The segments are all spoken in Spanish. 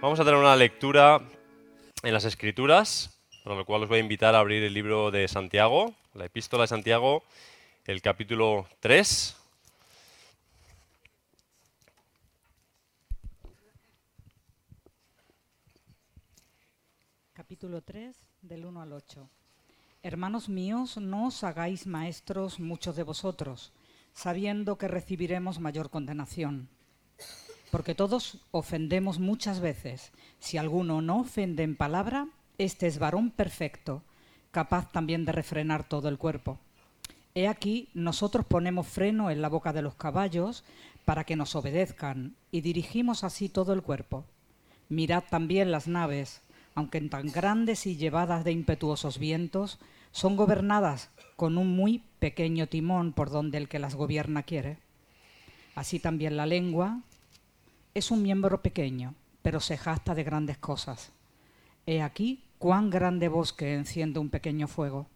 Vamos a tener una lectura en las Escrituras, por lo cual os voy a invitar a abrir el libro de Santiago, la epístola de Santiago, el capítulo 3. Capítulo 3, del 1 al 8. Hermanos míos, no os hagáis maestros muchos de vosotros, sabiendo que recibiremos mayor condenación. Porque todos ofendemos muchas veces. Si alguno no ofende en palabra, este es varón perfecto, capaz también de refrenar todo el cuerpo. He aquí, nosotros ponemos freno en la boca de los caballos para que nos obedezcan y dirigimos así todo el cuerpo. Mirad también las naves, aunque tan grandes y llevadas de impetuosos vientos, son gobernadas con un muy pequeño timón por donde el que las gobierna quiere. Así también la lengua es un miembro pequeño, pero se jacta de grandes cosas. He aquí cuán grande bosque enciende un pequeño fuego.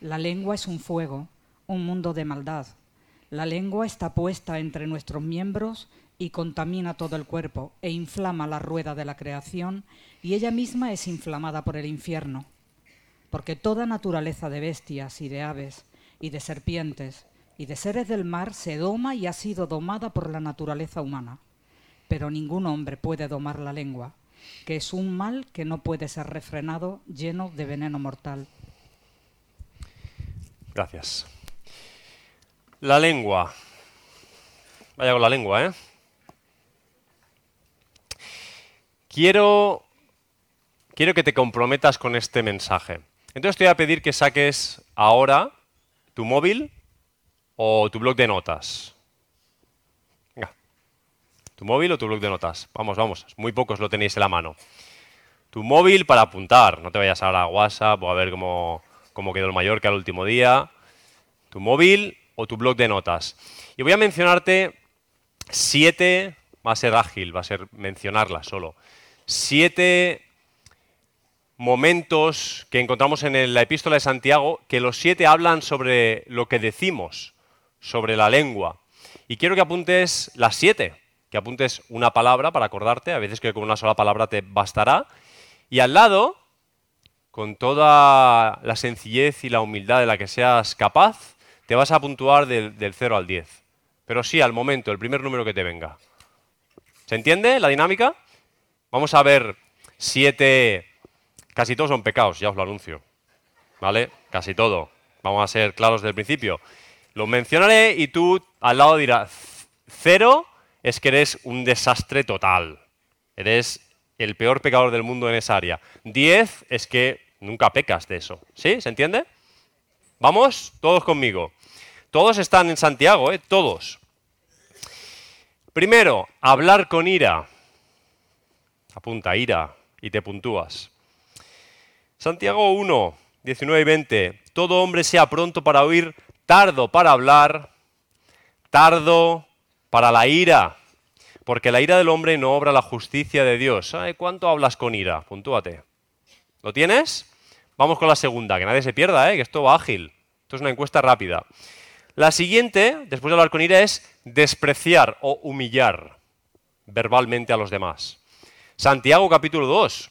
La lengua es un fuego, un mundo de maldad. La lengua está puesta entre nuestros miembros y contamina todo el cuerpo e inflama la rueda de la creación y ella misma es inflamada por el infierno. Porque toda naturaleza de bestias y de aves y de serpientes y de seres del mar se doma y ha sido domada por la naturaleza humana. Pero ningún hombre puede domar la lengua, que es un mal que no puede ser refrenado lleno de veneno mortal. Gracias. La lengua. Vaya con la lengua, ¿eh? Quiero, quiero que te comprometas con este mensaje. Entonces te voy a pedir que saques ahora tu móvil o tu blog de notas. Tu móvil o tu blog de notas. Vamos, vamos. Muy pocos lo tenéis en la mano. Tu móvil para apuntar. No te vayas ahora a WhatsApp o a ver cómo, quedó el Mallorca el último día. Tu móvil o tu blog de notas. Y voy a mencionarte siete, va a ser ágil, va a ser mencionarlas solo. Siete momentos que encontramos en la epístola de Santiago, que los siete hablan sobre lo que decimos, sobre la lengua. Y quiero que apuntes las siete, que apuntes una palabra para acordarte, a veces que con una sola palabra te bastará. Y al lado, con toda la sencillez y la humildad de la que seas capaz, te vas a puntuar del, del 0 al 10. Pero sí, al momento, el primer número que te venga. ¿Se entiende la dinámica? Vamos a ver siete... Casi todos son pecados, ya os lo anuncio. ¿Vale? Casi todo. Vamos a ser claros desde el principio. Lo mencionaré y tú al lado dirás, cero es que eres un desastre total. Eres el peor pecador del mundo en esa área. Diez es que nunca pecas de eso. ¿Sí? ¿Se entiende? Vamos, todos conmigo. Todos están en Santiago, ¿eh? Todos. Primero, hablar con ira. Apunta, ira, y te puntúas. Santiago 1, 19 y 20. Todo hombre sea pronto para oír, tardo para hablar, tardo para la ira, porque la ira del hombre no obra la justicia de Dios. ¿Ay, ¿Cuánto hablas con ira? Puntúate. ¿Lo tienes? Vamos con la segunda, que nadie se pierda, ¿eh? que esto va ágil. Esto es una encuesta rápida. La siguiente, después de hablar con ira, es despreciar o humillar verbalmente a los demás. Santiago capítulo 2,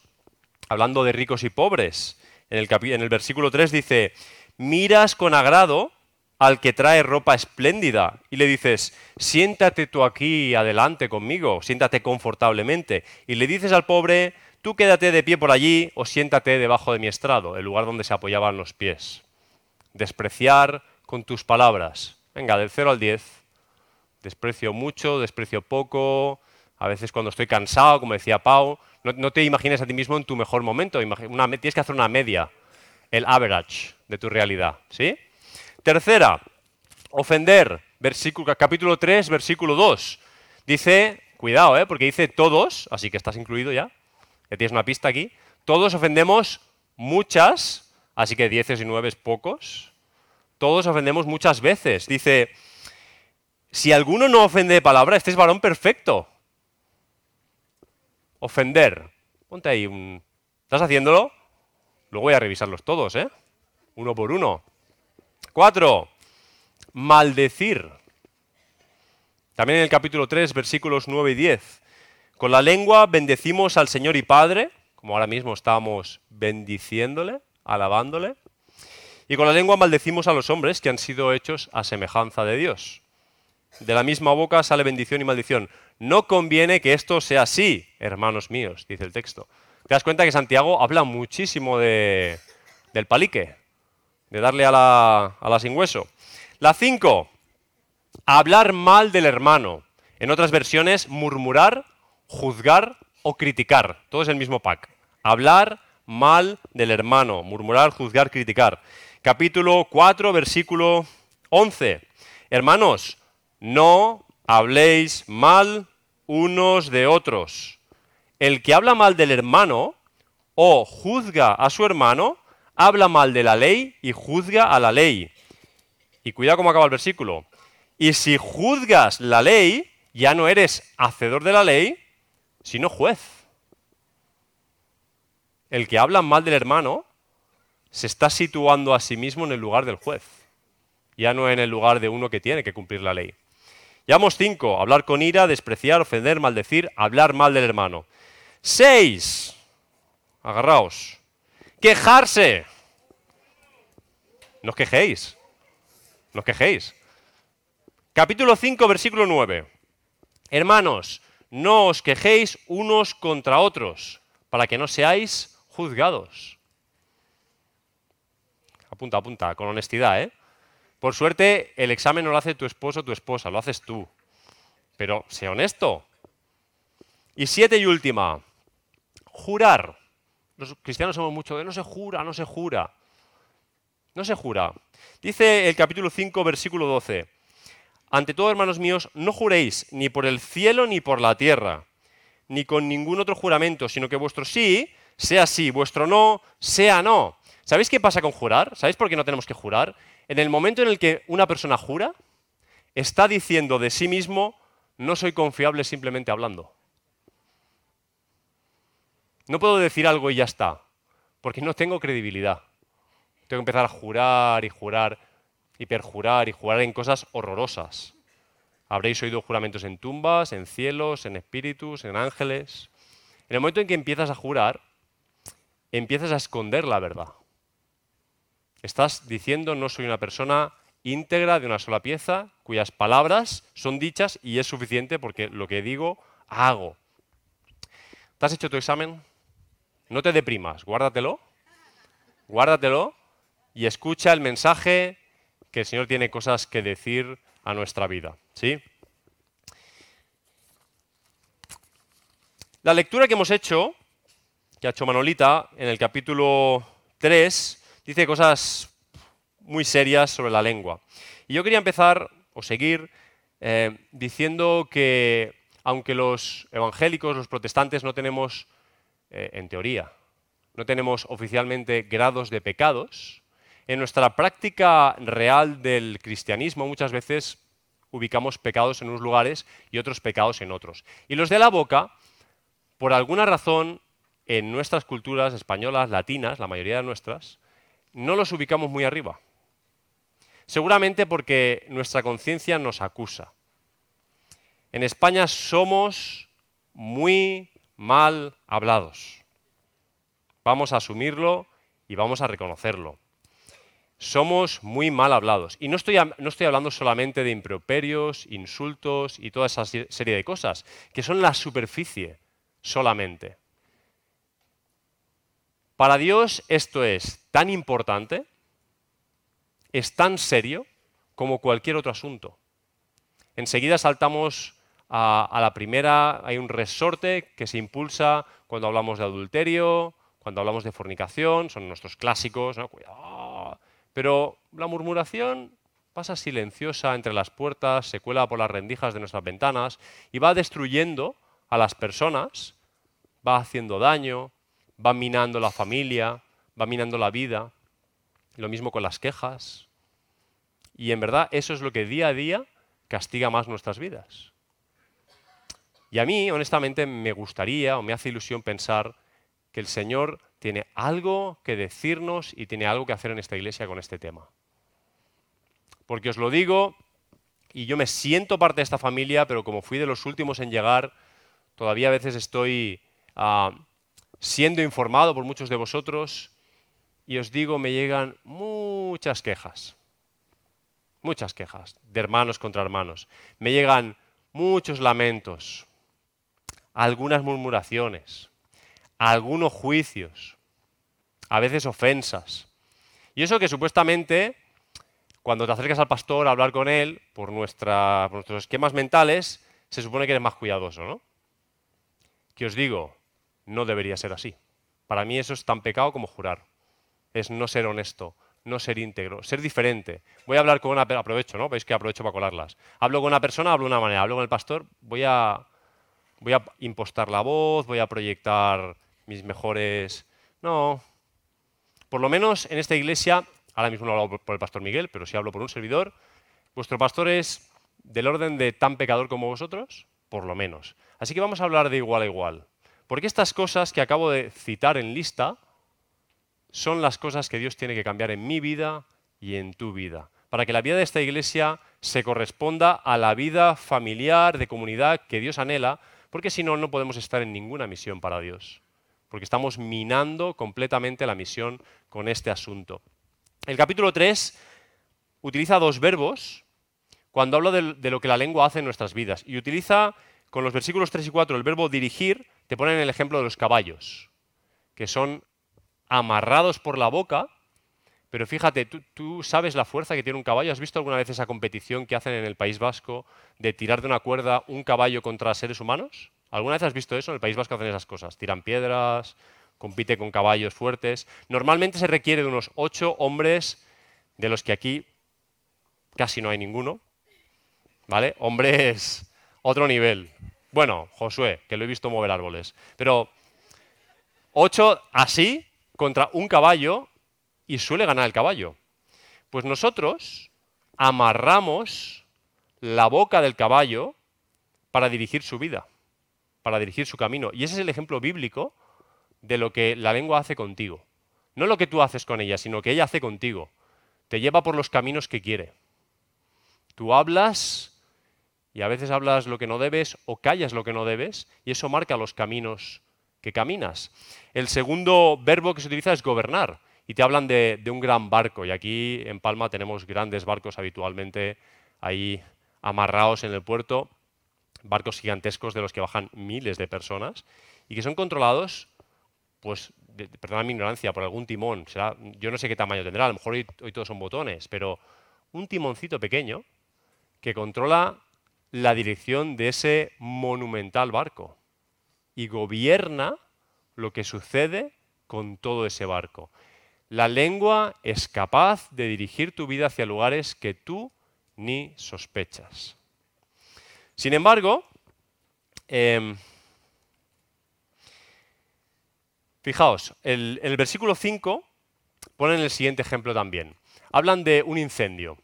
hablando de ricos y pobres, en el, en el versículo 3 dice, miras con agrado al que trae ropa espléndida y le dices, siéntate tú aquí adelante conmigo, siéntate confortablemente. Y le dices al pobre, tú quédate de pie por allí o siéntate debajo de mi estrado, el lugar donde se apoyaban los pies. Despreciar con tus palabras. Venga, del 0 al 10. Desprecio mucho, desprecio poco. A veces cuando estoy cansado, como decía Pau, no, te imagines a ti mismo en tu mejor momento. Tienes que hacer una media, el average de tu realidad. ¿sí? Tercera, ofender. Versículo, capítulo 3, versículo 2. Dice, cuidado, ¿eh? porque dice todos, así que estás incluido ya, que tienes una pista aquí. Todos ofendemos muchas, así que 10 y 9 es pocos. Todos ofendemos muchas veces. Dice, si alguno no ofende de palabra, este es varón perfecto. Ofender. Ponte ahí un... ¿Estás haciéndolo? Luego voy a revisarlos todos, ¿eh? Uno por uno. Cuatro. Maldecir. También en el capítulo 3, versículos 9 y 10. Con la lengua bendecimos al Señor y Padre, como ahora mismo estamos bendiciéndole, alabándole. Y con la lengua maldecimos a los hombres que han sido hechos a semejanza de Dios. De la misma boca sale bendición y maldición. No conviene que esto sea así, hermanos míos, dice el texto. Te das cuenta que Santiago habla muchísimo de, del palique, darle a la, a la sin hueso. La 5, hablar mal del hermano. En otras versiones, murmurar, juzgar o criticar. Todo es el mismo pack. Hablar mal del hermano, murmurar, juzgar, criticar. Capítulo 4, versículo 11. Hermanos, no habléis mal unos de otros. El que habla mal del hermano o juzga a su hermano, habla mal de la ley y juzga a la ley. Y cuidado cómo acaba el versículo. Y si juzgas la ley, ya no eres hacedor de la ley, sino juez. El que habla mal del hermano se está situando a sí mismo en el lugar del juez, ya no en el lugar de uno que tiene que cumplir la ley. Llevamos cinco, hablar con ira, despreciar, ofender, maldecir, hablar mal del hermano. Seis, agarraos, quejarse. No os quejéis, no os quejéis. Capítulo 5, versículo 9. Hermanos, no os quejéis unos contra otros, para que no seáis juzgados. Apunta, apunta, con honestidad, ¿eh? Por suerte, el examen no lo hace tu esposo o tu esposa, lo haces tú. Pero sé honesto. Y siete y última, jurar. Los cristianos somos mucho de no se jura, no se jura. No se jura. Dice el capítulo 5, versículo 12. Ante todo, hermanos míos, no juréis ni por el cielo ni por la tierra, ni con ningún otro juramento, sino que vuestro sí sea sí, vuestro no sea no. ¿Sabéis qué pasa con jurar? ¿Sabéis por qué no tenemos que jurar? En el momento en el que una persona jura, está diciendo de sí mismo, no soy confiable simplemente hablando. No puedo decir algo y ya está, porque no tengo credibilidad. Tengo que empezar a jurar y jurar y perjurar y jurar en cosas horrorosas. Habréis oído juramentos en tumbas, en cielos, en espíritus, en ángeles. En el momento en que empiezas a jurar, empiezas a esconder la verdad. Estás diciendo no soy una persona íntegra de una sola pieza, cuyas palabras son dichas y es suficiente porque lo que digo, hago. ¿Te has hecho tu examen? No te deprimas, guárdatelo, guárdatelo y escucha el mensaje que el Señor tiene cosas que decir a nuestra vida. ¿sí? La lectura que hemos hecho, que ha hecho Manolita en el capítulo 3, dice cosas muy serias sobre la lengua. Y yo quería empezar o seguir eh, diciendo que aunque los evangélicos, los protestantes, no tenemos, eh, en teoría, no tenemos oficialmente grados de pecados, en nuestra práctica real del cristianismo muchas veces ubicamos pecados en unos lugares y otros pecados en otros. Y los de la boca, por alguna razón, en nuestras culturas españolas, latinas, la mayoría de nuestras, no los ubicamos muy arriba. Seguramente porque nuestra conciencia nos acusa. En España somos muy mal hablados. Vamos a asumirlo y vamos a reconocerlo. Somos muy mal hablados. Y no estoy, no estoy hablando solamente de improperios, insultos y toda esa serie de cosas, que son la superficie solamente. Para Dios esto es tan importante, es tan serio como cualquier otro asunto. Enseguida saltamos a, la primera, hay un resorte que se impulsa cuando hablamos de adulterio, cuando hablamos de fornicación, son nuestros clásicos, Pero la murmuración pasa silenciosa entre las puertas, se cuela por las rendijas de nuestras ventanas y va destruyendo a las personas, va haciendo daño, va minando la familia, va minando la vida. Lo mismo con las quejas. Y en verdad eso es lo que día a día castiga más nuestras vidas. Y a mí, honestamente, me gustaría o me hace ilusión pensar que el Señor tiene algo que decirnos y tiene algo que hacer en esta iglesia con este tema. Porque os lo digo, y yo me siento parte de esta familia, pero como fui de los últimos en llegar, todavía a veces estoy ah, siendo informado por muchos de vosotros y os digo, me llegan muchas quejas, muchas quejas de hermanos contra hermanos. Me llegan muchos lamentos, algunas murmuraciones, algunos juicios, a veces ofensas. Y eso que supuestamente, cuando te acercas al pastor a hablar con él, por, nuestra, por nuestros esquemas mentales, se supone que eres más cuidadoso, ¿no? Que os digo, no debería ser así. Para mí eso es tan pecado como jurar. Es no ser honesto, no ser íntegro, ser diferente. Voy a hablar con una aprovecho, ¿no? Veis que aprovecho para colarlas. Hablo con una persona, hablo de una manera, hablo con el pastor, voy a voy a impostar la voz, voy a proyectar mis mejores no. Por lo menos en esta iglesia, ahora mismo no hablo por el pastor Miguel, pero sí hablo por un servidor, vuestro pastor es del orden de tan pecador como vosotros, por lo menos. Así que vamos a hablar de igual a igual. Porque estas cosas que acabo de citar en lista son las cosas que Dios tiene que cambiar en mi vida y en tu vida. Para que la vida de esta iglesia se corresponda a la vida familiar, de comunidad que Dios anhela, porque si no, no podemos estar en ninguna misión para Dios. Porque estamos minando completamente la misión con este asunto. El capítulo 3 utiliza dos verbos cuando habla de, lo que la lengua hace en nuestras vidas. Y utiliza con los versículos 3 y 4 el verbo dirigir te ponen el ejemplo de los caballos, que son amarrados por la boca, pero fíjate, ¿tú, sabes la fuerza que tiene un caballo. ¿Has visto alguna vez esa competición que hacen en el País Vasco de tirar de una cuerda un caballo contra seres humanos? ¿Alguna vez has visto eso? En el País Vasco hacen esas cosas. Tiran piedras, compite con caballos fuertes. Normalmente se requiere de unos ocho hombres, de los que aquí casi no hay ninguno. ¿Vale? Hombres otro nivel. Bueno, Josué, que lo he visto mover árboles. Pero ocho así contra un caballo y suele ganar el caballo. Pues nosotros amarramos la boca del caballo para dirigir su vida, para dirigir su camino. Y ese es el ejemplo bíblico de lo que la lengua hace contigo. No lo que tú haces con ella, sino que ella hace contigo. Te lleva por los caminos que quiere. Tú hablas y a veces hablas lo que no debes o callas lo que no debes y eso marca los caminos que caminas. El segundo verbo que se utiliza es gobernar y te hablan de, un gran barco y aquí en Palma tenemos grandes barcos habitualmente ahí amarrados en el puerto, barcos gigantescos de los que bajan miles de personas y que son controlados, pues, perdona mi ignorancia, por algún timón. Será, yo no sé qué tamaño tendrá, a lo mejor hoy todos son botones, pero un timoncito pequeño que controla la dirección de ese monumental barco y gobierna lo que sucede con todo ese barco. La lengua es capaz de dirigir tu vida hacia lugares que tú ni sospechas. Sin embargo, em, fijaos, el, el versículo 5 ponen el siguiente ejemplo también. Hablan de un incendio.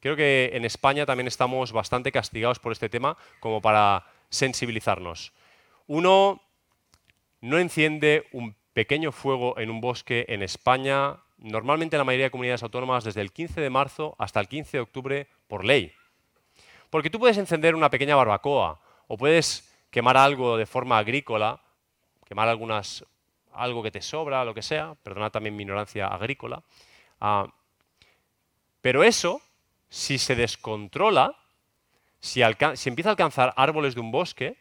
Creo que en España también estamos bastante castigados por este tema como para sensibilizarnos. Uno no enciende un pequeño fuego en un bosque en España, normalmente en la mayoría de comunidades autónomas, desde el 15 de marzo hasta el 15 de octubre por ley. Porque tú puedes encender una pequeña barbacoa o puedes quemar algo de forma agrícola, quemar algunas, algo que te sobra, lo que sea, perdonad también mi ignorancia agrícola, ah, pero eso si se descontrola, si, empieza a alcanzar árboles de un bosque,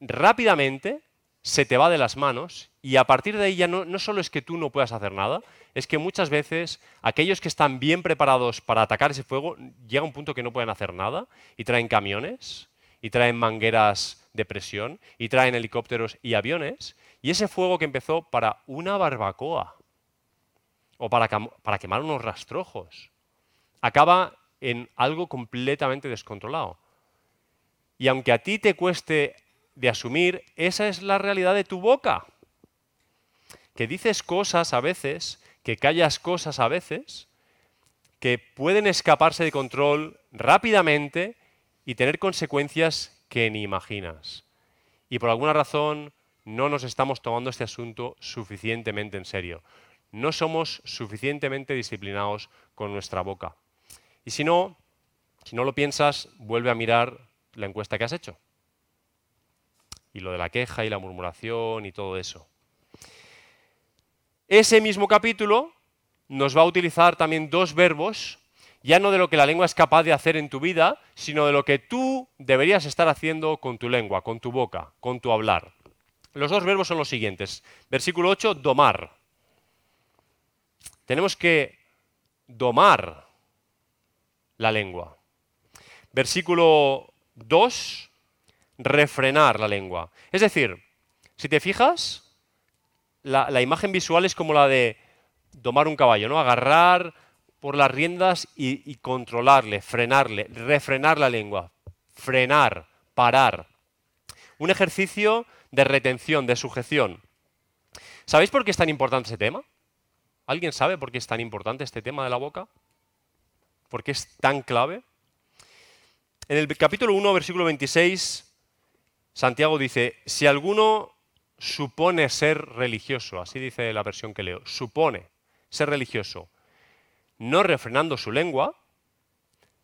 rápidamente se te va de las manos y a partir de ahí ya no, no, solo es que tú no puedas hacer nada, es que muchas veces aquellos que están bien preparados para atacar ese fuego llega un punto que no pueden hacer nada y traen camiones y traen mangueras de presión y traen helicópteros y aviones y ese fuego que empezó para una barbacoa o para, para quemar unos rastrojos acaba en algo completamente descontrolado. Y aunque a ti te cueste de asumir, esa es la realidad de tu boca. Que dices cosas a veces, que callas cosas a veces, que pueden escaparse de control rápidamente y tener consecuencias que ni imaginas. Y por alguna razón no nos estamos tomando este asunto suficientemente en serio. No somos suficientemente disciplinados con nuestra boca. Y si no, si no lo piensas, vuelve a mirar la encuesta que has hecho. Y lo de la queja y la murmuración y todo eso. Ese mismo capítulo nos va a utilizar también dos verbos, ya no de lo que la lengua es capaz de hacer en tu vida, sino de lo que tú deberías estar haciendo con tu lengua, con tu boca, con tu hablar. Los dos verbos son los siguientes. Versículo 8, domar. Tenemos que domar la lengua. Versículo 2, refrenar la lengua. Es decir, si te fijas, la, imagen visual es como la de domar un caballo, ¿no? Agarrar por las riendas y, controlarle, frenarle, refrenar la lengua, frenar, parar. Un ejercicio de retención, de sujeción. ¿Sabéis por qué es tan importante ese tema? ¿Alguien sabe por qué es tan importante este tema de la boca? ¿Por qué es tan clave? En el capítulo 1, versículo 26, Santiago dice, si alguno supone ser religioso, así dice la versión que leo, supone ser religioso, no refrenando su lengua,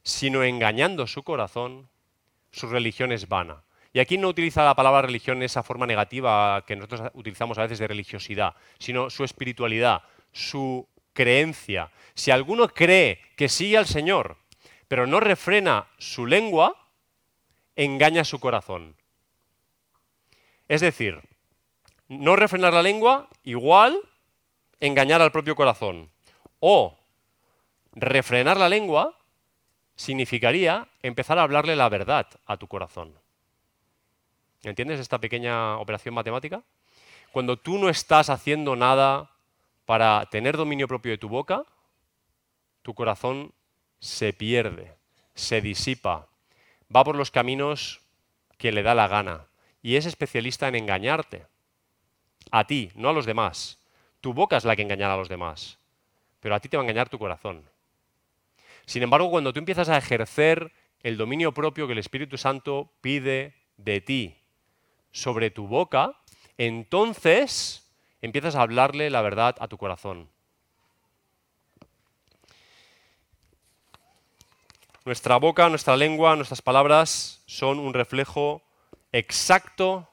sino engañando su corazón, su religión es vana. Y aquí no utiliza la palabra religión en esa forma negativa que nosotros utilizamos a veces de religiosidad, sino su espiritualidad, su creencia. Si alguno cree que sigue al Señor, pero no refrena su lengua, engaña su corazón. Es decir, no refrenar la lengua, igual engañar al propio corazón. O refrenar la lengua significaría empezar a hablarle la verdad a tu corazón. ¿Entiendes esta pequeña operación matemática? Cuando tú no estás haciendo nada para tener dominio propio de tu boca, tu corazón se pierde, se disipa, va por los caminos que le da la gana y es especialista en engañarte a ti, no a los demás. Tu boca es la que engañará a los demás, pero a ti te va a engañar tu corazón. Sin embargo, cuando tú empiezas a ejercer el dominio propio que el Espíritu Santo pide de ti sobre tu boca, entonces empiezas a hablarle la verdad a tu corazón. Nuestra boca, nuestra lengua, nuestras palabras son un reflejo exacto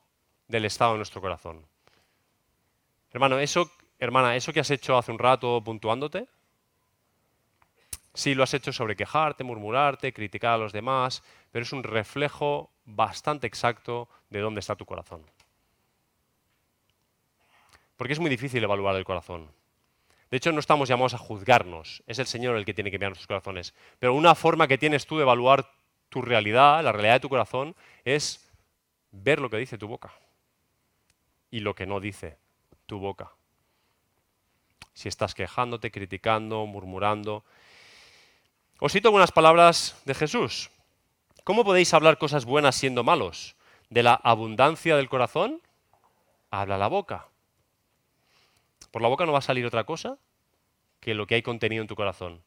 del estado de nuestro corazón. Hermano, eso, hermana, eso que has hecho hace un rato puntuándote, sí lo has hecho sobre quejarte, murmurarte, criticar a los demás, pero es un reflejo bastante exacto de dónde está tu corazón. Porque es muy difícil evaluar el corazón. De hecho, no estamos llamados a juzgarnos, es el Señor el que tiene que mirar nuestros corazones. Pero una forma que tienes tú de evaluar tu realidad, la realidad de tu corazón, es ver lo que dice tu boca y lo que no dice tu boca. Si estás quejándote, criticando, murmurando. Os cito algunas palabras de Jesús. ¿Cómo podéis hablar cosas buenas siendo malos? De la abundancia del corazón habla la boca. Por la boca no va a salir otra cosa que lo que hay contenido en tu corazón.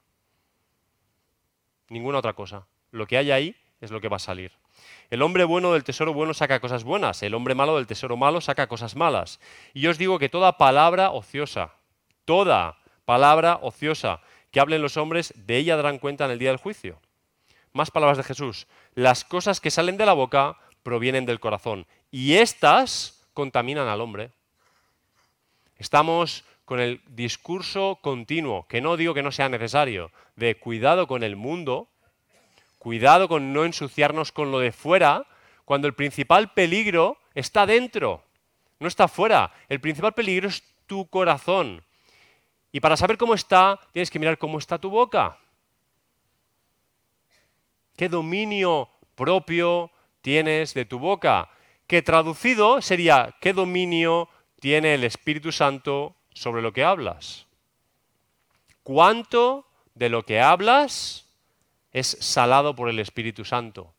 Ninguna otra cosa. Lo que hay ahí es lo que va a salir. El hombre bueno del tesoro bueno saca cosas buenas, el hombre malo del tesoro malo saca cosas malas. Y yo os digo que toda palabra ociosa, toda palabra ociosa que hablen los hombres, de ella darán cuenta en el día del juicio. Más palabras de Jesús. Las cosas que salen de la boca provienen del corazón y éstas contaminan al hombre. Estamos con el discurso continuo, que no digo que no sea necesario, de cuidado con el mundo, Cuidado con no ensuciarnos con lo de fuera, cuando el principal peligro está dentro, no está fuera. El principal peligro es tu corazón. Y para saber cómo está, tienes que mirar cómo está tu boca. ¿Qué dominio propio tienes de tu boca? Que traducido sería, ¿qué dominio tiene el Espíritu Santo sobre lo que hablas? ¿Cuánto de lo que hablas es salado por el Espíritu Santo,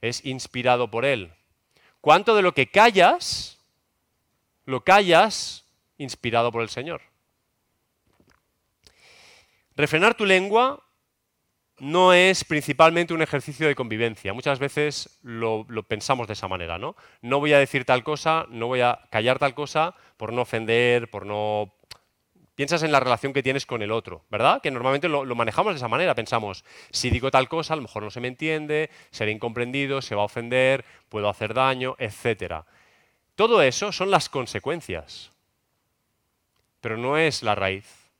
es inspirado por Él. ¿Cuánto de lo que callas, lo callas inspirado por el Señor? Refrenar tu lengua no es principalmente un ejercicio de convivencia. Muchas veces lo, lo, pensamos de esa manera, ¿no? No voy a decir tal cosa, no voy a callar tal cosa por no ofender, por no piensas en la relación que tienes con el otro, ¿verdad? Que normalmente lo, manejamos de esa manera, pensamos, si digo tal cosa, a lo mejor no se me entiende, seré incomprendido, se va a ofender, puedo hacer daño, etc. Todo eso son las consecuencias, pero no es la raíz.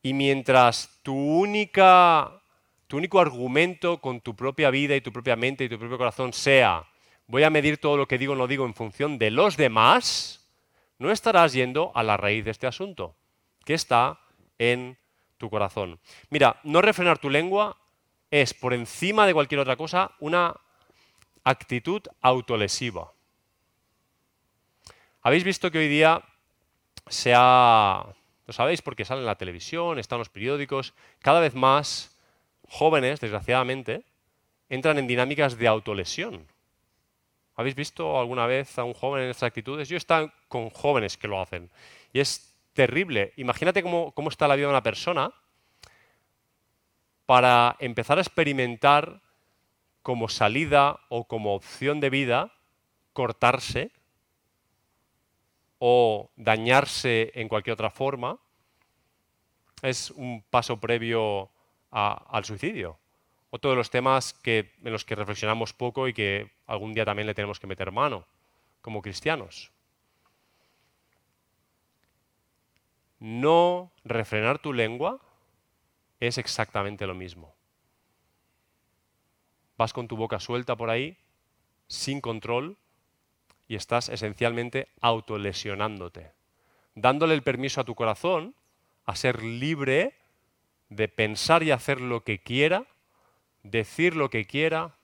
Y mientras tu, única, tu único argumento con tu propia vida y tu propia mente y tu propio corazón sea voy a medir todo lo que digo o no digo en función de los demás, no estarás yendo a la raíz de este asunto, que está en tu corazón. Mira, no refrenar tu lengua es, por encima de cualquier otra cosa, una actitud autolesiva. Habéis visto que hoy día se ha, lo sabéis porque sale en la televisión, están los periódicos, cada vez más jóvenes, desgraciadamente, entran en dinámicas de autolesión. ¿Habéis visto alguna vez a un joven en estas actitudes? Yo he estado con jóvenes que lo hacen. Y es terrible. Imagínate cómo, cómo está la vida de una persona para empezar a experimentar como salida o como opción de vida cortarse o dañarse en cualquier otra forma, es un paso previo al suicidio. Otro de los temas que, en los que reflexionamos poco y que algún día también le tenemos que meter mano como cristianos. No refrenar tu lengua es exactamente lo mismo. Vas con tu boca suelta por ahí, sin control, y estás esencialmente autolesionándote, dándole el permiso a tu corazón a ser libre de pensar y hacer lo que quiera, decir lo que quiera,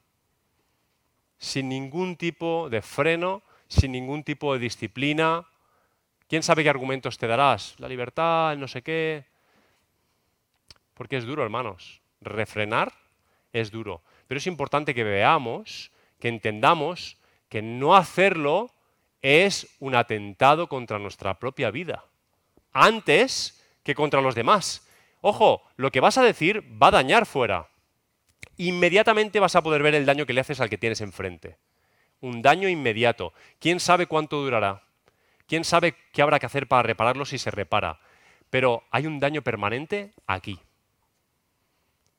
sin ningún tipo de freno, sin ningún tipo de disciplina. ¿Quién sabe qué argumentos te darás? La libertad, no sé qué. Porque es duro, hermanos. Refrenar es duro. Pero es importante que veamos, que entendamos que no hacerlo es un atentado contra nuestra propia vida, antes que contra los demás. Ojo, lo que vas a decir va a dañar fuera. Inmediatamente vas a poder ver el daño que le haces al que tienes enfrente. Un daño inmediato. ¿Quién sabe cuánto durará? ¿Quién sabe qué habrá que hacer para repararlo si se repara? Pero hay un daño permanente aquí.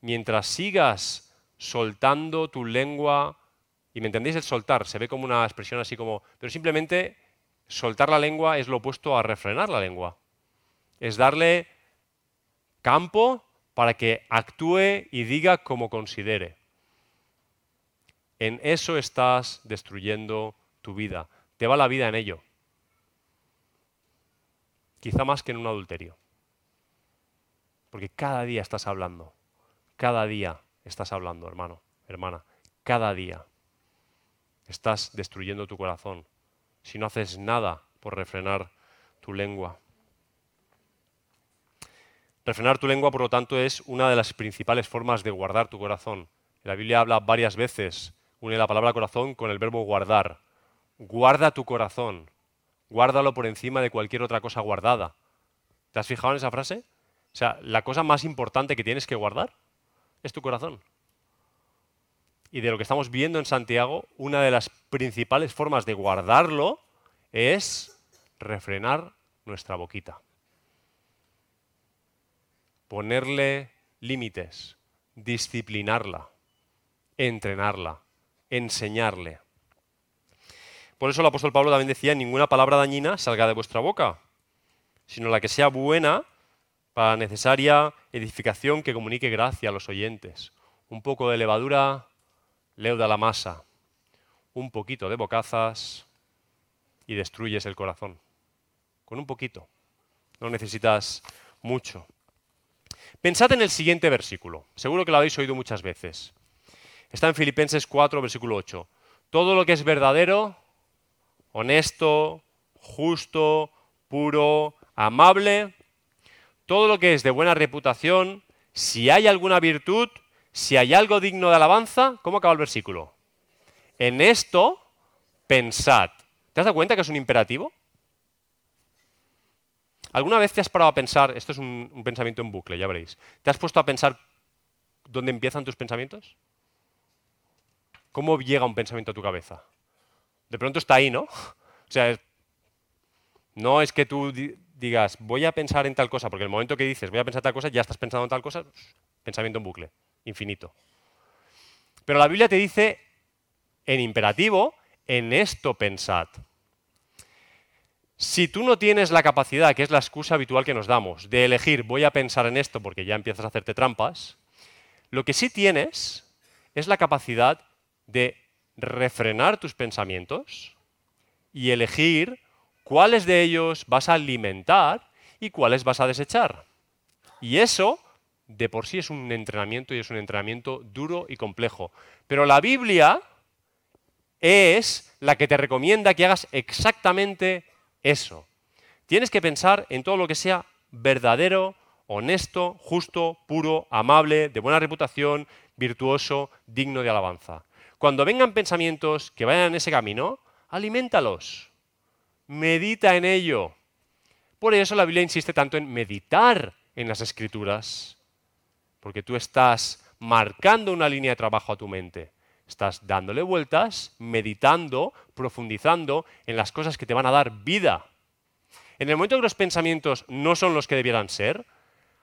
Mientras sigas soltando tu lengua y me entendéis el soltar, se ve como una expresión así como, pero simplemente soltar la lengua es lo opuesto a refrenar la lengua. Es darle campo para que actúe y diga como considere. En eso estás destruyendo tu vida. Te va la vida en ello. Quizá más que en un adulterio. Porque cada día estás hablando. Cada día estás hablando, hermano, hermana. Cada día estás destruyendo tu corazón si no haces nada por refrenar tu lengua. Refrenar tu lengua, por lo tanto, es una de las principales formas de guardar tu corazón. La Biblia habla varias veces, une la palabra corazón con el verbo guardar. Guarda tu corazón, guárdalo por encima de cualquier otra cosa guardada. ¿Te has fijado en esa frase? O sea, la cosa más importante que tienes que guardar es tu corazón y de lo que estamos viendo en Santiago, una de las principales formas de guardarlo es refrenar nuestra boquita. Ponerle límites, disciplinarla, entrenarla, enseñarle. Por eso el apóstol Pablo también decía, ninguna palabra dañina salga de vuestra boca, sino la que sea buena para necesaria edificación que comunique gracia a los oyentes. Un poco de levadura leuda la masa, un poquito de bocazas y destruyes el corazón. Con un poquito. No necesitas mucho. Pensad en el siguiente versículo. Seguro que lo habéis oído muchas veces. Está en Filipenses 4, versículo 8. Todo lo que es verdadero, honesto, justo, puro, amable, todo lo que es de buena reputación, si hay alguna virtud, si hay algo digno de alabanza, ¿cómo acaba el versículo? En esto pensad. ¿Te has dado cuenta que es un imperativo? ¿Alguna vez te has parado a pensar, esto es un, pensamiento en bucle, ya veréis, ¿te has puesto a pensar dónde empiezan tus pensamientos? ¿Cómo llega un pensamiento a tu cabeza? De pronto está ahí, ¿no? O sea, no es que tú digas, voy a pensar en tal cosa, porque el momento que dices, voy a pensar en tal cosa, ya estás pensando en tal cosa, pensamiento en bucle infinito. Pero la Biblia te dice en imperativo, en esto pensad. Si tú no tienes la capacidad, que es la excusa habitual que nos damos, de elegir voy a pensar en esto porque ya empiezas a hacerte trampas, lo que sí tienes es la capacidad de refrenar tus pensamientos y elegir cuáles de ellos vas a alimentar y cuáles vas a desechar. Y eso de por sí es un entrenamiento y es un entrenamiento duro y complejo. Pero la Biblia es la que te recomienda que hagas exactamente eso. Tienes que pensar en todo lo que sea verdadero, honesto, justo, puro, amable, de buena reputación, virtuoso, digno de alabanza. Cuando vengan pensamientos que vayan en ese camino, alimentalos. Medita en ello. Por eso la Biblia insiste tanto en meditar en las escrituras, porque tú estás marcando una línea de trabajo a tu mente. Estás dándole vueltas, meditando, profundizando en las cosas que te van a dar vida. En el momento que los pensamientos no son los que debieran ser,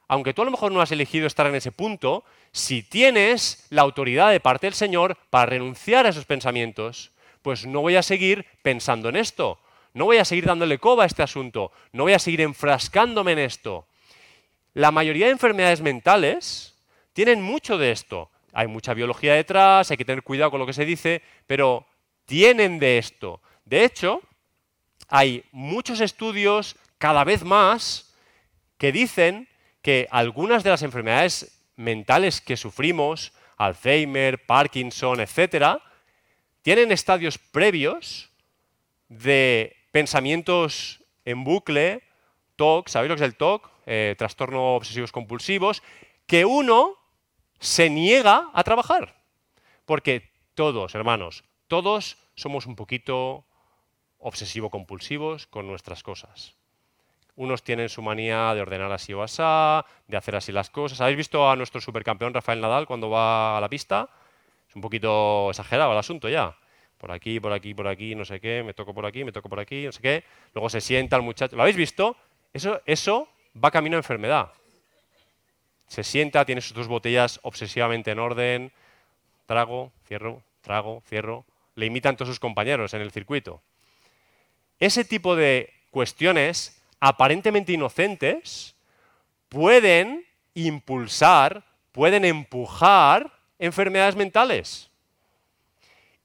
aunque tú a lo mejor no has elegido estar en ese punto, si tienes la autoridad de parte del Señor para renunciar a esos pensamientos, pues no voy a seguir pensando en esto, no voy a seguir dándole coba a este asunto, no voy a seguir enfrascándome en esto. La mayoría de enfermedades mentales tienen mucho de esto hay mucha biología detrás, hay que tener cuidado con lo que se dice, pero tienen de esto. De hecho, hay muchos estudios, cada vez más, que dicen que algunas de las enfermedades mentales que sufrimos, Alzheimer, Parkinson, etc., tienen estadios previos de pensamientos en bucle, TOC, ¿sabéis lo que es el TOC? Eh, trastorno obsesivos compulsivos, que uno se niega a trabajar. Porque todos, hermanos, todos somos un poquito obsesivo-compulsivos con nuestras cosas. Unos tienen su manía de ordenar así o asá, de hacer así las cosas. ¿Habéis visto a nuestro supercampeón Rafael Nadal cuando va a la pista? Es un poquito exagerado el asunto ya. Por aquí, por aquí, por aquí, no sé qué, me toco por aquí, me toco por aquí, no sé qué. Luego se sienta el muchacho. ¿Lo habéis visto? Eso, eso va camino a enfermedad se sienta, tiene sus dos botellas obsesivamente en orden, trago, cierro, trago, cierro, le imitan todos sus compañeros en el circuito. Ese tipo de cuestiones aparentemente inocentes pueden impulsar, pueden empujar enfermedades mentales.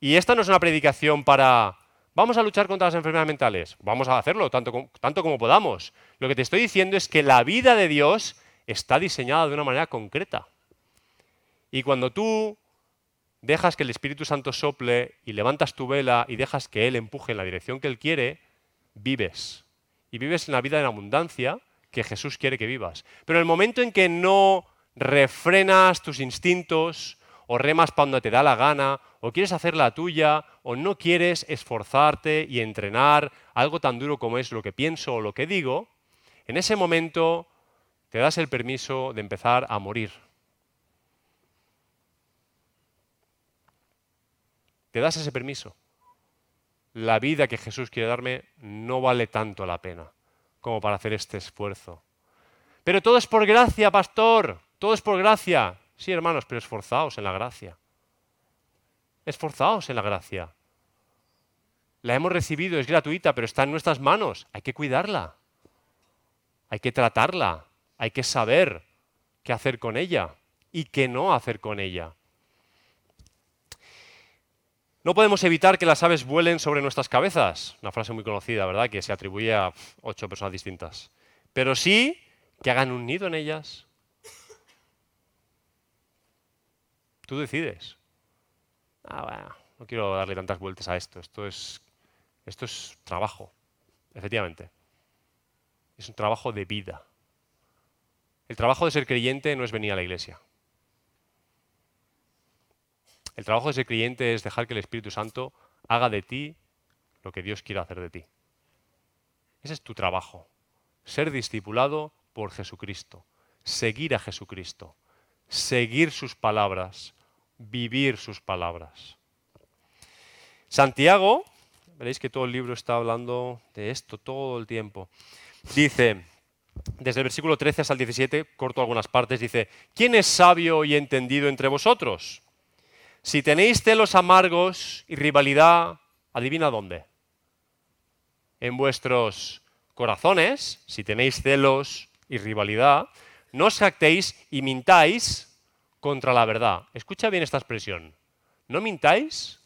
Y esta no es una predicación para, vamos a luchar contra las enfermedades mentales, vamos a hacerlo tanto, tanto como podamos. Lo que te estoy diciendo es que la vida de Dios está diseñada de una manera concreta. Y cuando tú dejas que el Espíritu Santo sople y levantas tu vela y dejas que Él empuje en la dirección que Él quiere, vives. Y vives en la vida en abundancia que Jesús quiere que vivas. Pero en el momento en que no refrenas tus instintos, o remas donde te da la gana, o quieres hacer la tuya, o no quieres esforzarte y entrenar algo tan duro como es lo que pienso o lo que digo, en ese momento te das el permiso de empezar a morir. Te das ese permiso. La vida que Jesús quiere darme no vale tanto la pena como para hacer este esfuerzo. Pero todo es por gracia, pastor. Todo es por gracia. Sí, hermanos, pero esforzaos en la gracia. Esforzaos en la gracia. La hemos recibido, es gratuita, pero está en nuestras manos. Hay que cuidarla. Hay que tratarla hay que saber qué hacer con ella y qué no hacer con ella. No podemos evitar que las aves vuelen sobre nuestras cabezas, una frase muy conocida, ¿verdad?, que se atribuye a ocho personas distintas. Pero sí que hagan un nido en ellas. Tú decides. Ah, bueno, no quiero darle tantas vueltas a esto. Esto es, esto es trabajo, efectivamente. Es un trabajo de vida. El trabajo de ser creyente no es venir a la iglesia. El trabajo de ser creyente es dejar que el Espíritu Santo haga de ti lo que Dios quiere hacer de ti. Ese es tu trabajo. Ser discipulado por Jesucristo. Seguir a Jesucristo. Seguir sus palabras. Vivir sus palabras. Santiago, veréis que todo el libro está hablando de esto todo el tiempo. Dice, desde el versículo 13 hasta el 17, corto algunas partes, dice, ¿quién es sabio y entendido entre vosotros? Si tenéis celos amargos y rivalidad Adivina dónde. En vuestros corazones, si tenéis celos y rivalidad, no os jactéis y mintáis contra la verdad. Escucha bien esta expresión. No mintáis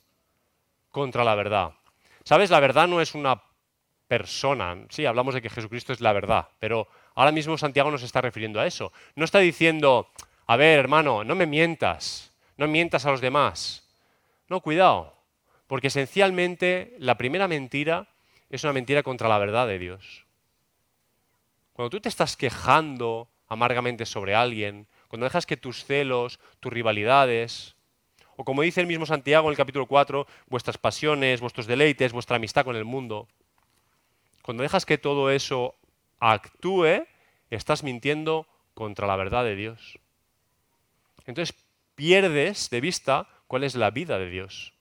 contra la verdad. ¿Sabes? La verdad no es una persona. Sí, hablamos de que Jesucristo es la verdad, pero ahora mismo Santiago nos está refiriendo a eso. No está diciendo, a ver, hermano, no me mientas, no mientas a los demás. No, cuidado, porque esencialmente la primera mentira es una mentira contra la verdad de Dios. Cuando tú te estás quejando amargamente sobre alguien, cuando dejas que tus celos, tus rivalidades, o como dice el mismo Santiago en el capítulo 4, vuestras pasiones, vuestros deleites, vuestra amistad con el mundo, cuando dejas que todo eso actúe, estás mintiendo contra la verdad de Dios. Entonces pierdes de vista cuál es la vida de Dios.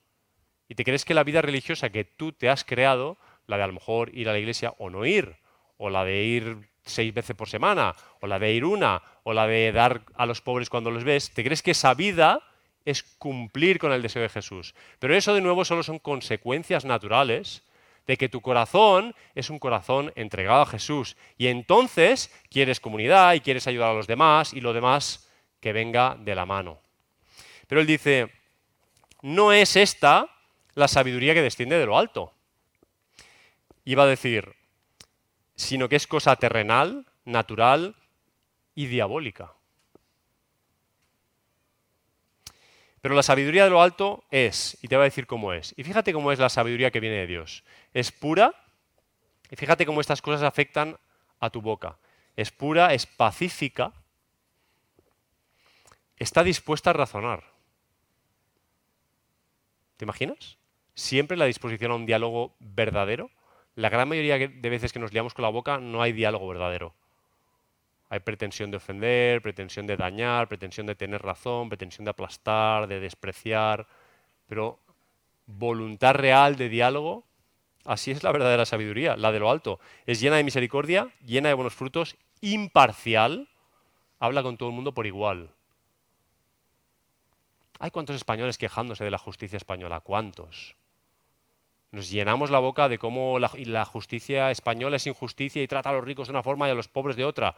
Y te crees que la vida religiosa que tú te has creado, la de a lo mejor ir a la iglesia o no ir, o la de ir seis veces por semana, o la de ir una, o la de dar a los pobres cuando los ves, te crees que esa vida es cumplir con el deseo de Jesús. Pero eso de nuevo solo son consecuencias naturales de que tu corazón es un corazón entregado a Jesús. Y entonces quieres comunidad y quieres ayudar a los demás y lo demás que venga de la mano. Pero él dice, no es esta la sabiduría que desciende de lo alto. Iba a decir, sino que es cosa terrenal, natural y diabólica. Pero la sabiduría de lo alto es, y te voy a decir cómo es. Y fíjate cómo es la sabiduría que viene de Dios. Es pura, y fíjate cómo estas cosas afectan a tu boca. Es pura, es pacífica, está dispuesta a razonar. ¿Te imaginas? Siempre la disposición a un diálogo verdadero. La gran mayoría de veces que nos liamos con la boca no hay diálogo verdadero. Hay pretensión de ofender, pretensión de dañar, pretensión de tener razón, pretensión de aplastar, de despreciar, pero voluntad real de diálogo, así es la verdadera sabiduría, la de lo alto. Es llena de misericordia, llena de buenos frutos, imparcial, habla con todo el mundo por igual. Hay cuántos españoles quejándose de la justicia española, cuántos. Nos llenamos la boca de cómo la, la, justicia española es injusticia y trata a los ricos de una forma y a los pobres de otra.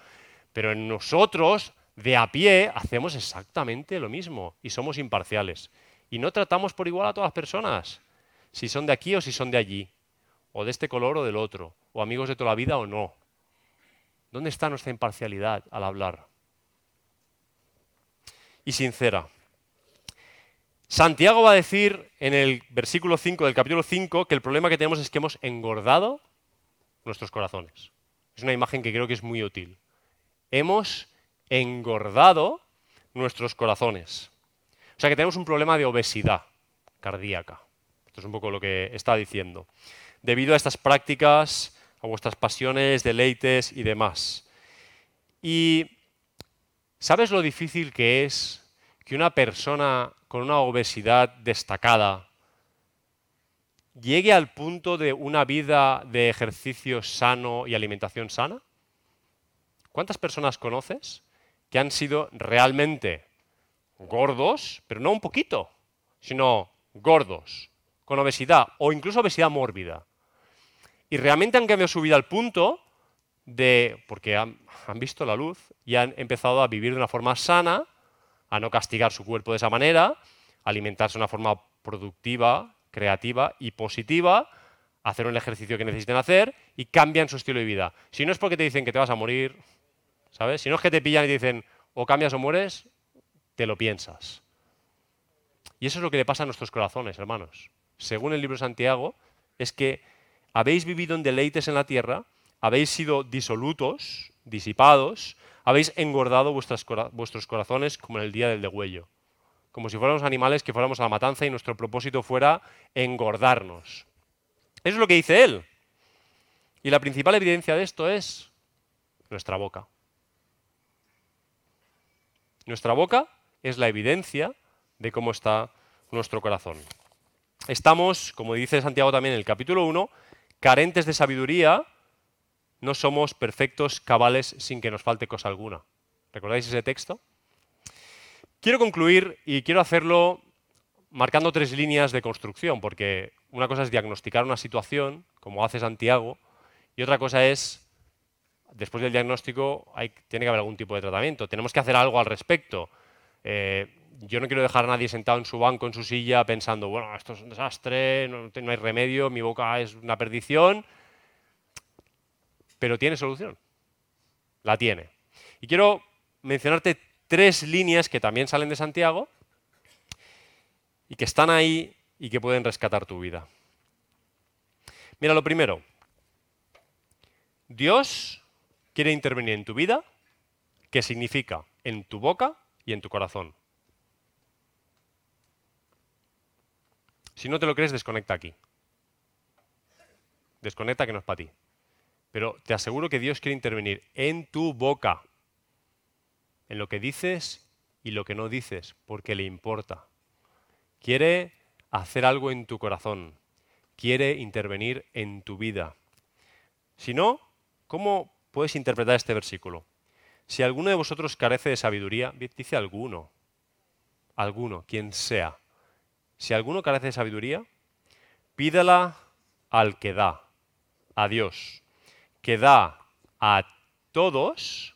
Pero en nosotros, de a pie, hacemos exactamente lo mismo y somos imparciales. Y no tratamos por igual a todas las personas, si son de aquí o si son de allí, o de este color o del otro, o amigos de toda la vida o no. ¿Dónde está nuestra imparcialidad al hablar? Y sincera. Santiago va a decir en el versículo 5 del capítulo 5 que el problema que tenemos es que hemos engordado nuestros corazones. Es una imagen que creo que es muy útil hemos engordado nuestros corazones. O sea que tenemos un problema de obesidad cardíaca. Esto es un poco lo que está diciendo. Debido a estas prácticas, a vuestras pasiones, deleites y demás. Y ¿sabes lo difícil que es que una persona con una obesidad destacada llegue al punto de una vida de ejercicio sano y alimentación sana? ¿Cuántas personas conoces que han sido realmente gordos, pero no un poquito, sino gordos, con obesidad o incluso obesidad mórbida? Y realmente han cambiado su vida al punto de, porque han, visto la luz y han empezado a vivir de una forma sana, a no castigar su cuerpo de esa manera, a alimentarse de una forma productiva, creativa y positiva, hacer un ejercicio que necesiten hacer y cambian su estilo de vida. Si no es porque te dicen que te vas a morir, ¿Sabes? Si no es que te pillan y dicen o cambias o mueres, te lo piensas. Y eso es lo que le pasa a nuestros corazones, hermanos. Según el libro de Santiago, es que habéis vivido en deleites en la tierra, habéis sido disolutos, disipados, habéis engordado vuestros corazones como en el día del degüello. Como si fuéramos animales que fuéramos a la matanza y nuestro propósito fuera engordarnos. Eso es lo que dice él. Y la principal evidencia de esto es nuestra boca. Nuestra boca es la evidencia de cómo está nuestro corazón. Estamos, como dice Santiago también en el capítulo 1, carentes de sabiduría, no somos perfectos cabales sin que nos falte cosa alguna. ¿Recordáis ese texto? Quiero concluir y quiero hacerlo marcando tres líneas de construcción, porque una cosa es diagnosticar una situación, como hace Santiago, y otra cosa es, después del diagnóstico, hay, tiene que haber algún tipo de tratamiento. Tenemos que hacer algo al respecto. Eh, yo no quiero dejar a nadie sentado en su banco, en su silla, pensando, bueno, esto es un desastre, no, no hay remedio, mi boca es una perdición, pero tiene solución. La tiene. Y quiero mencionarte tres líneas que también salen de Santiago y que están ahí y que pueden rescatar tu vida. Mira, lo primero, Dios quiere intervenir en tu vida, que significa en tu boca y en tu corazón. Si no te lo crees, desconecta aquí. Desconecta que no es para ti. Pero te aseguro que Dios quiere intervenir en tu boca, en lo que dices y lo que no dices, porque le importa. Quiere hacer algo en tu corazón. Quiere intervenir en tu vida. Si no, ¿cómo puedes interpretar este versículo? Si alguno de vosotros carece de sabiduría, dice alguno, alguno, quien sea. Si alguno carece de sabiduría, pídala al que da, a Dios, que da a todos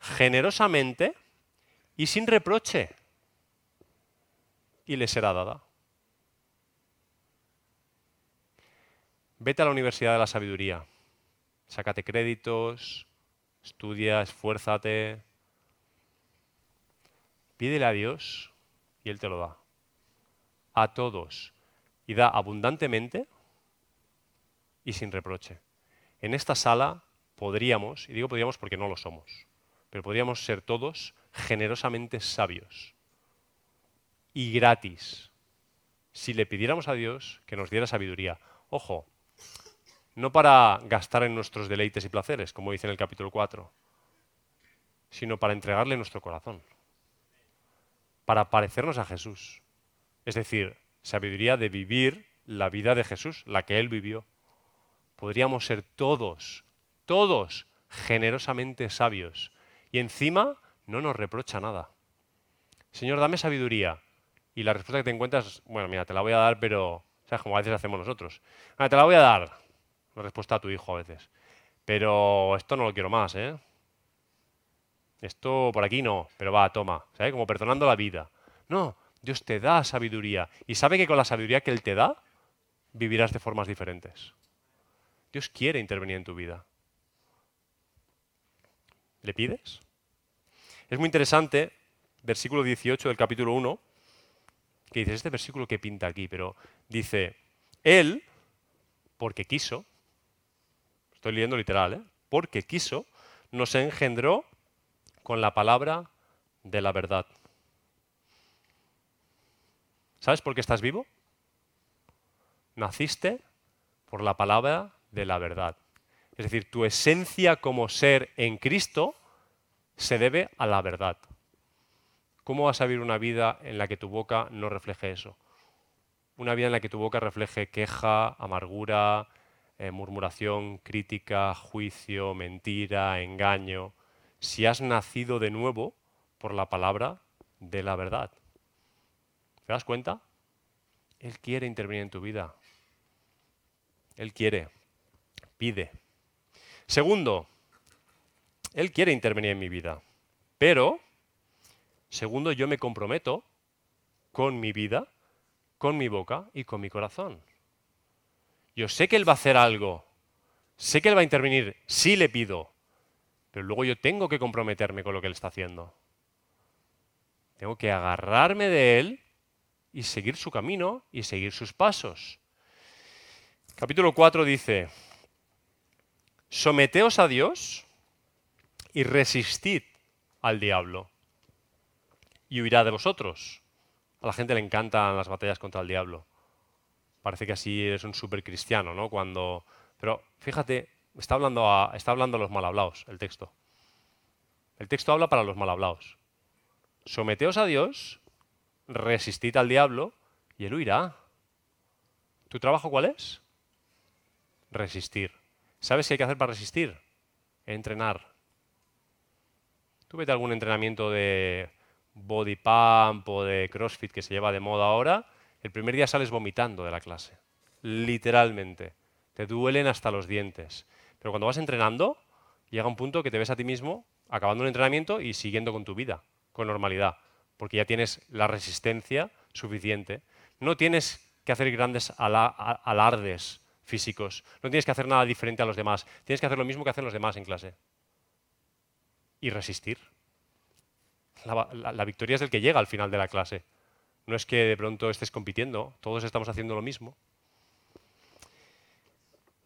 generosamente y sin reproche, y le será dada. Vete a la Universidad de la Sabiduría, sácate créditos, estudia, esfuérzate, pídele a Dios y Él te lo da. A todos. Y da abundantemente y sin reproche. En esta sala podríamos, y digo podríamos porque no lo somos, pero podríamos ser todos generosamente sabios y gratis si le pidiéramos a Dios que nos diera sabiduría. Ojo, no para gastar en nuestros deleites y placeres, como dice en el capítulo 4, sino para entregarle nuestro corazón, para parecernos a Jesús. Es decir, sabiduría de vivir la vida de Jesús, la que Él vivió. Podríamos ser todos, todos generosamente sabios. Y encima no nos reprocha nada. Señor, dame sabiduría. Y la respuesta que te encuentras, bueno, mira, te la voy a dar, pero, ¿sabes? Como a veces hacemos nosotros. te la voy a dar. La respuesta a tu hijo a veces. Pero esto no lo quiero más, ¿eh? Esto por aquí no, pero va, toma. ¿Sabes? Como perdonando la vida. No, Dios te da sabiduría. Y sabe que con la sabiduría que Él te da, vivirás de formas diferentes. Dios quiere intervenir en tu vida. ¿Le pides? Es muy interesante, versículo 18 del capítulo 1, que dice, este versículo que pinta aquí, pero dice, Él, porque quiso, estoy leyendo literal, ¿eh? porque quiso, nos engendró con la palabra de la verdad. ¿Sabes por qué estás vivo? Naciste por la palabra de la verdad. Es decir, tu esencia como ser en Cristo se debe a la verdad. ¿Cómo vas a vivir una vida en la que tu boca no refleje eso? Una vida en la que tu boca refleje queja, amargura, eh, murmuración, crítica, juicio, mentira, engaño. Si has nacido de nuevo por la palabra de la verdad. ¿Te das cuenta? Él quiere intervenir en tu vida. Él quiere. Pide. Segundo, Él quiere intervenir en mi vida. Pero Segundo, yo me comprometo con mi vida, con mi boca y con mi corazón. Yo sé que Él va a hacer algo, sé que Él va a intervenir, sí le pido, pero luego yo tengo que comprometerme con lo que Él está haciendo. Tengo que agarrarme de Él y seguir su camino y seguir sus pasos. Capítulo 4 dice, someteos a Dios y resistid al diablo y huirá de vosotros. A la gente le encantan las batallas contra el diablo. Parece que así eres un super cristiano, ¿no? Cuando... Pero fíjate, está hablando, a, está hablando a los mal hablados el texto. El texto habla para los mal hablados. Someteos a Dios, resistid al diablo y él huirá. ¿Tu trabajo cuál es? Resistir. ¿Sabes qué hay que hacer para resistir? Entrenar. Tú vete algún entrenamiento de body pump o de CrossFit que se lleva de moda ahora, el primer día sales vomitando de la clase. literalmente. Te duelen hasta los dientes. Pero cuando vas entrenando, llega un punto que te ves a ti mismo acabando un entrenamiento y siguiendo con tu vida, con normalidad, porque ya tienes la resistencia suficiente. No tienes que hacer grandes alardes físicos, no tienes que hacer nada diferente a los demás, tienes que hacer lo mismo que hacen los demás en clase. Y resistir. la victoria es el que llega al final de la clase. No es que de pronto estés compitiendo, todos estamos haciendo lo mismo.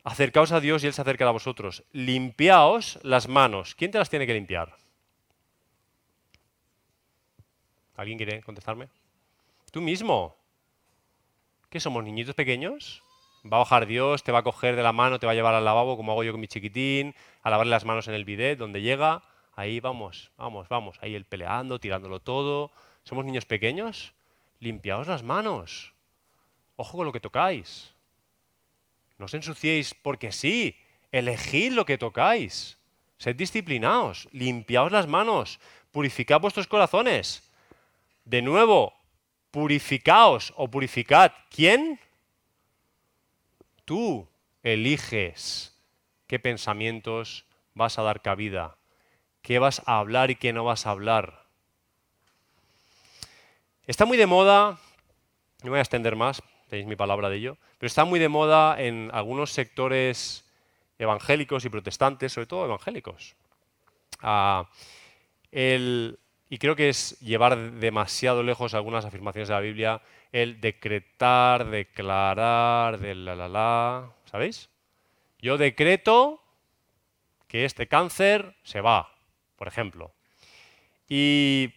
Acercaos a Dios y Él se acerca a vosotros. Limpiaos las manos. ¿Quién te las tiene que limpiar? ¿Alguien quiere contestarme? Tú mismo. ¿Qué somos, niñitos pequeños? Va a bajar Dios, te va a coger de la mano, te va a llevar al lavabo, como hago yo con mi chiquitín, a lavarle las manos en el bidet, donde llega. Ahí vamos, vamos, vamos. Ahí él peleando, tirándolo todo. ¿Somos niños pequeños? Limpiaos las manos. Ojo con lo que tocáis. No os ensuciéis porque sí. Elegid lo que tocáis. Sed disciplinados. Limpiaos las manos. Purificad vuestros corazones. De nuevo, purificaos o purificad. ¿Quién? Tú eliges qué pensamientos vas a dar cabida, qué vas a hablar y qué no vas a hablar. Está muy de moda, no voy a extender más, tenéis mi palabra de ello, pero está muy de moda en algunos sectores evangélicos y protestantes, sobre todo evangélicos. Ah, y creo que es llevar demasiado lejos algunas afirmaciones de la Biblia, el decretar, declarar, de la la la, ¿sabéis? Yo decreto que este cáncer se va, por ejemplo. Y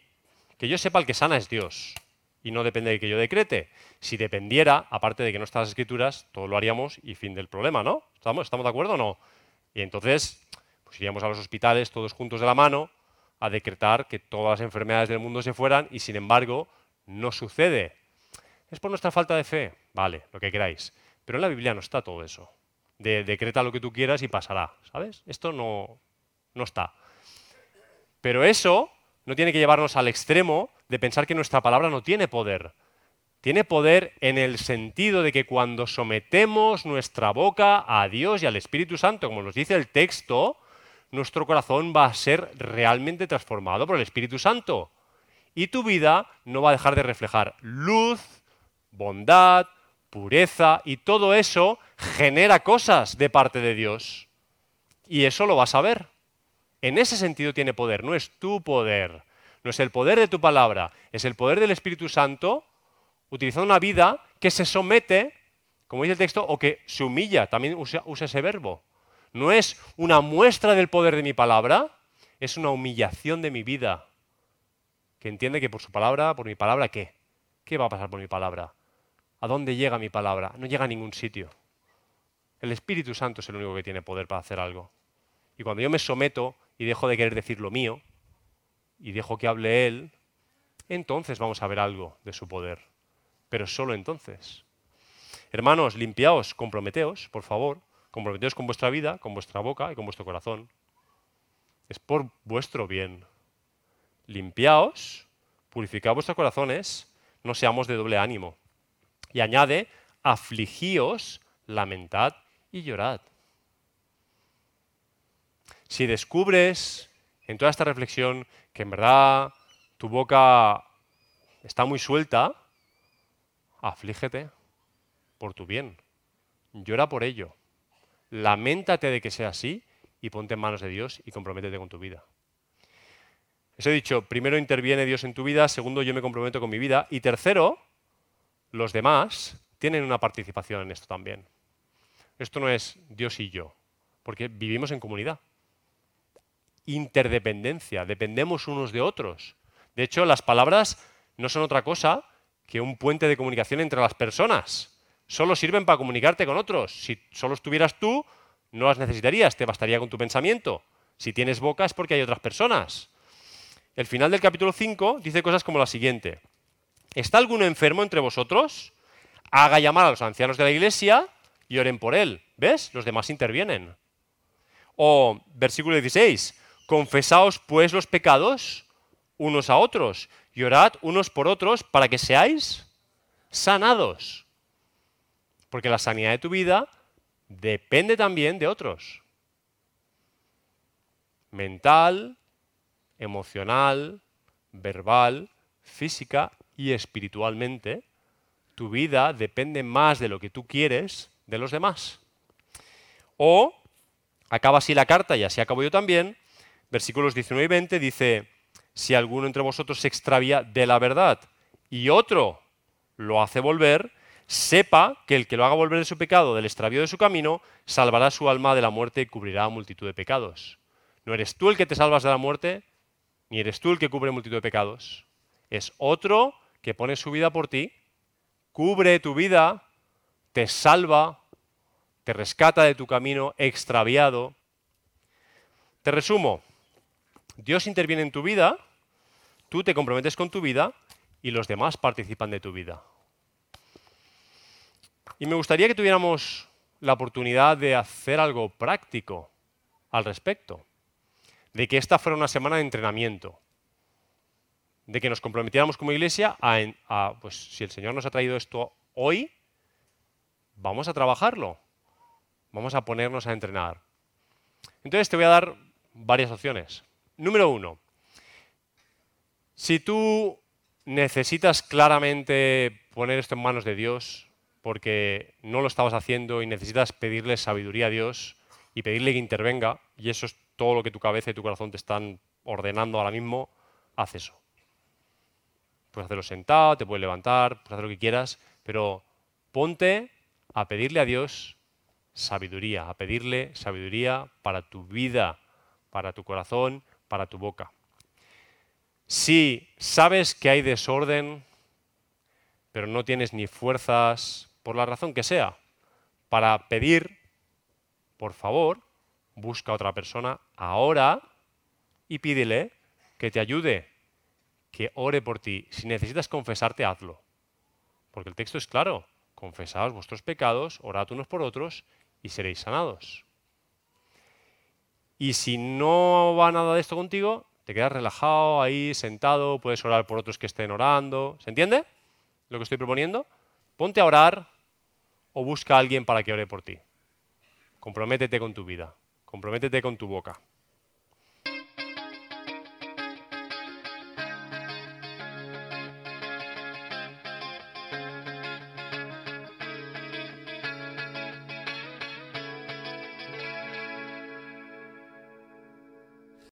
que yo sepa el que sana es Dios y no depende de que yo decrete. Si dependiera, aparte de que no están las escrituras, todo lo haríamos y fin del problema, ¿no? ¿Estamos, ¿Estamos de acuerdo o no? Y entonces, pues iríamos a los hospitales todos juntos de la mano a decretar que todas las enfermedades del mundo se fueran y sin embargo no sucede. Es por nuestra falta de fe, vale, lo que queráis. Pero en la Biblia no está todo eso. De decreta lo que tú quieras y pasará, ¿sabes? Esto no, no está. Pero eso no tiene que llevarnos al extremo de pensar que nuestra palabra no tiene poder. Tiene poder en el sentido de que cuando sometemos nuestra boca a Dios y al Espíritu Santo, como nos dice el texto, nuestro corazón va a ser realmente transformado por el Espíritu Santo. Y tu vida no va a dejar de reflejar luz, bondad, pureza, y todo eso genera cosas de parte de Dios. Y eso lo vas a ver. En ese sentido tiene poder, no es tu poder, no es el poder de tu palabra, es el poder del Espíritu Santo utilizando una vida que se somete, como dice el texto, o que se humilla, también usa, ese verbo. No es una muestra del poder de mi palabra, es una humillación de mi vida, que entiende que por su palabra, por mi palabra, ¿qué? ¿Qué va a pasar por mi palabra? ¿A dónde llega mi palabra? No llega a ningún sitio. El Espíritu Santo es el único que tiene poder para hacer algo. Y cuando yo me someto y dejo de querer decir lo mío y dejo que hable Él, entonces vamos a ver algo de su poder. Pero solo entonces. Hermanos, limpiaos, comprometeos, por favor, comprometeos con vuestra vida, con vuestra boca y con vuestro corazón. Es por vuestro bien. Limpiaos, purificad vuestros corazones, no seamos de doble ánimo. Y añade, afligíos, lamentad y llorad. Si descubres en toda esta reflexión que en verdad tu boca está muy suelta, aflígete por tu bien. Llora por ello. Lamentate de que sea así y ponte en manos de Dios y comprométete con tu vida. Eso he dicho, primero interviene Dios en tu vida, segundo yo me comprometo con mi vida y tercero, los demás tienen una participación en esto también. Esto no es Dios y yo, porque vivimos en comunidad interdependencia, dependemos unos de otros. De hecho, las palabras no son otra cosa que un puente de comunicación entre las personas. Solo sirven para comunicarte con otros. Si solo estuvieras tú, no las necesitarías, te bastaría con tu pensamiento. Si tienes boca es porque hay otras personas. El final del capítulo 5 dice cosas como la siguiente. ¿Está alguno enfermo entre vosotros? Haga llamar a los ancianos de la iglesia y oren por él. ¿Ves? Los demás intervienen. O versículo 16. Confesaos pues los pecados unos a otros y orad unos por otros para que seáis sanados. Porque la sanidad de tu vida depende también de otros. Mental, emocional, verbal, física y espiritualmente, tu vida depende más de lo que tú quieres de los demás. O, acaba así la carta y así acabo yo también, versículos 19 y 20 dice, si alguno entre vosotros se extravía de la verdad y otro lo hace volver, sepa que el que lo haga volver de su pecado, del extravío de su camino, salvará su alma de la muerte y cubrirá multitud de pecados. No eres tú el que te salvas de la muerte, ni eres tú el que cubre multitud de pecados. Es otro que pone su vida por ti, cubre tu vida, te salva, te rescata de tu camino extraviado. Te resumo, Dios interviene en tu vida, tú te comprometes con tu vida y los demás participan de tu vida. Y me gustaría que tuviéramos la oportunidad de hacer algo práctico al respecto, de que esta fuera una semana de entrenamiento, de que nos comprometiéramos como iglesia a, pues si el Señor nos ha traído esto hoy, vamos a trabajarlo, vamos a ponernos a entrenar. Entonces te voy a dar varias opciones. Número uno, si tú necesitas claramente poner esto en manos de Dios, porque no lo estabas haciendo y necesitas pedirle sabiduría a Dios y pedirle que intervenga, y eso es todo lo que tu cabeza y tu corazón te están ordenando ahora mismo, haz eso. Puedes hacerlo sentado, te puedes levantar, puedes hacer lo que quieras, pero ponte a pedirle a Dios sabiduría, a pedirle sabiduría para tu vida, para tu corazón, para tu boca. Si sabes que hay desorden, pero no tienes ni fuerzas por la razón que sea, para pedir, por favor, busca a otra persona ahora y pídele que te ayude, que ore por ti. Si necesitas confesarte, hazlo. Porque el texto es claro. Confesaos vuestros pecados, orad unos por otros y seréis sanados. Y si no va nada de esto contigo, te quedas relajado ahí, sentado, puedes orar por otros que estén orando. ¿Se entiende lo que estoy proponiendo? Ponte a orar o busca a alguien para que ore por ti. Comprométete con tu vida, comprométete con tu boca.